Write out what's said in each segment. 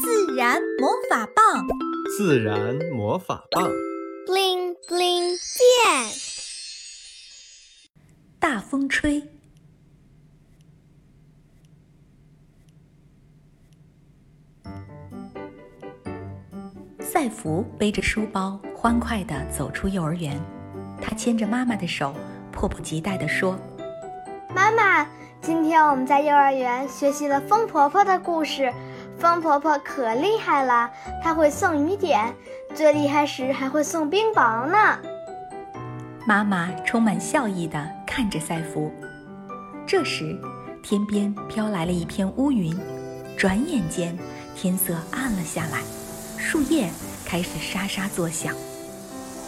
自然魔法棒，自然魔法棒，bling bling 变。大风吹，赛福背着书包，欢快地走出幼儿园。他牵着妈妈的手，迫不及待地说：“妈妈，今天我们在幼儿园学习了风婆婆的故事。风婆婆可厉害了，她会送雨点，最厉害时还会送冰雹呢。”妈妈充满笑意地看着赛福。这时，天边飘来了一片乌云，转眼间天色暗了下来，树叶开始沙沙作响。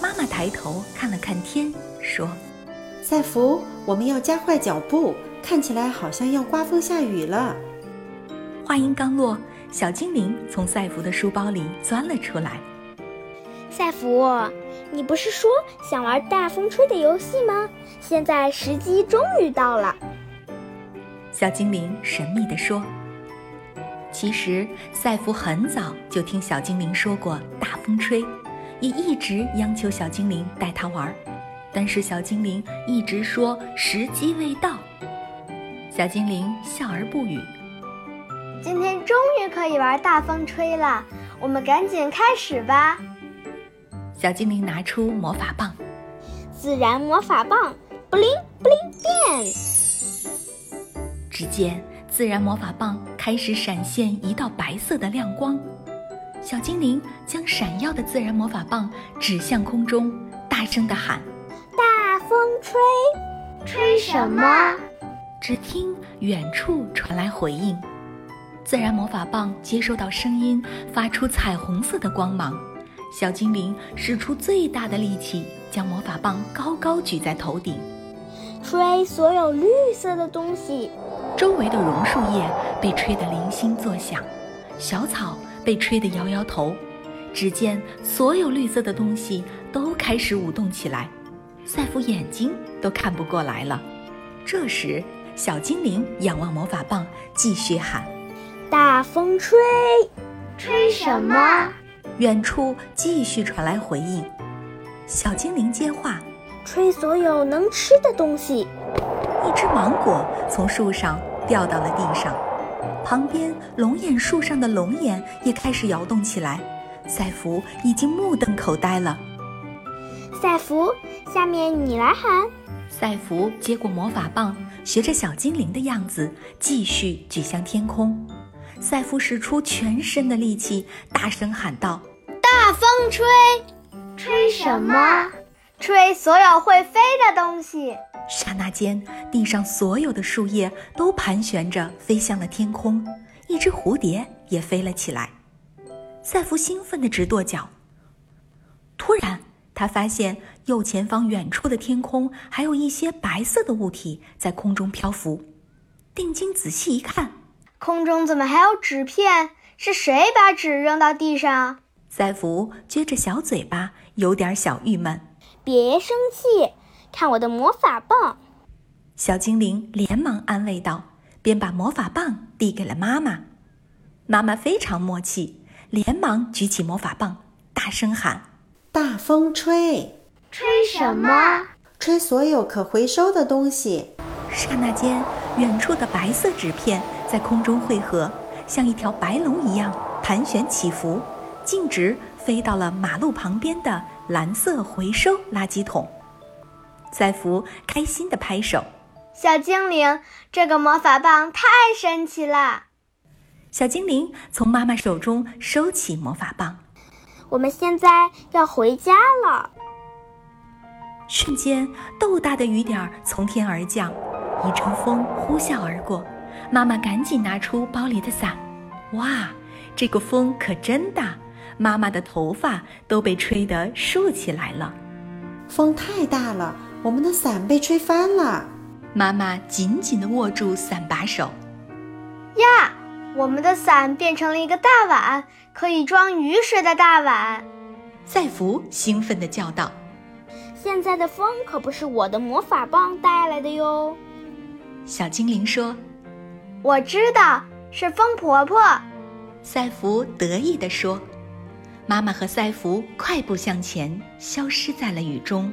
妈妈抬头看了看天，说：“赛福，我们要加快脚步，看起来好像要刮风下雨了。”话音刚落，小精灵从赛弗的书包里钻了出来。赛弗，你不是说想玩大风吹的游戏吗？现在时机终于到了。小精灵神秘地说：“其实赛弗很早就听小精灵说过大风吹。”也一直央求小精灵带他玩，但是小精灵一直说时机未到。小精灵笑而不语。今天终于可以玩大风吹了，我们赶紧开始吧。小精灵拿出魔法棒，自然魔法棒，布灵布灵变。只见自然魔法棒开始闪现一道白色的亮光。小精灵将闪耀的自然魔法棒指向空中，大声地喊：“大风吹，吹什么？”只听远处传来回应。自然魔法棒接收到声音，发出彩虹色的光芒。小精灵使出最大的力气，将魔法棒高高举在头顶，吹所有绿色的东西。周围的榕树叶被吹得零星作响，小草。被吹得摇摇头，只见所有绿色的东西都开始舞动起来，赛夫眼睛都看不过来了。这时，小精灵仰望魔法棒，继续喊：“大风吹，吹什么？”远处继续传来回应。小精灵接话：“吹所有能吃的东西。”一只芒果从树上掉到了地上。旁边龙眼树上的龙眼也开始摇动起来，赛弗已经目瞪口呆了。赛弗，下面你来喊。赛弗接过魔法棒，学着小精灵的样子，继续举向天空。赛夫使出全身的力气，大声喊道：“大风吹，吹什么？吹所有会飞的东西。”刹那间，地上所有的树叶都盘旋着飞向了天空，一只蝴蝶也飞了起来。赛弗兴奋得直跺脚。突然，他发现右前方远处的天空还有一些白色的物体在空中漂浮。定睛仔细一看，空中怎么还有纸片？是谁把纸扔到地上？赛福撅着小嘴巴，有点小郁闷。别生气。看我的魔法棒！小精灵连忙安慰道，便把魔法棒递给了妈妈。妈妈非常默契，连忙举起魔法棒，大声喊：“大风吹，吹什么？吹所有可回收的东西。”刹那间，远处的白色纸片在空中汇合，像一条白龙一样盘旋起伏，径直飞到了马路旁边的蓝色回收垃圾桶。赛弗开心地拍手：“小精灵，这个魔法棒太神奇了！”小精灵从妈妈手中收起魔法棒。我们现在要回家了。瞬间，豆大的雨点从天而降，一阵风呼啸而过。妈妈赶紧拿出包里的伞。哇，这个风可真大！妈妈的头发都被吹得竖起来了。风太大了。我们的伞被吹翻了，妈妈紧紧地握住伞把手。呀，我们的伞变成了一个大碗，可以装雨水的大碗。赛福兴奋地叫道：“现在的风可不是我的魔法棒带来的哟。”小精灵说：“我知道，是风婆婆。”赛弗得意地说。妈妈和赛弗快步向前，消失在了雨中。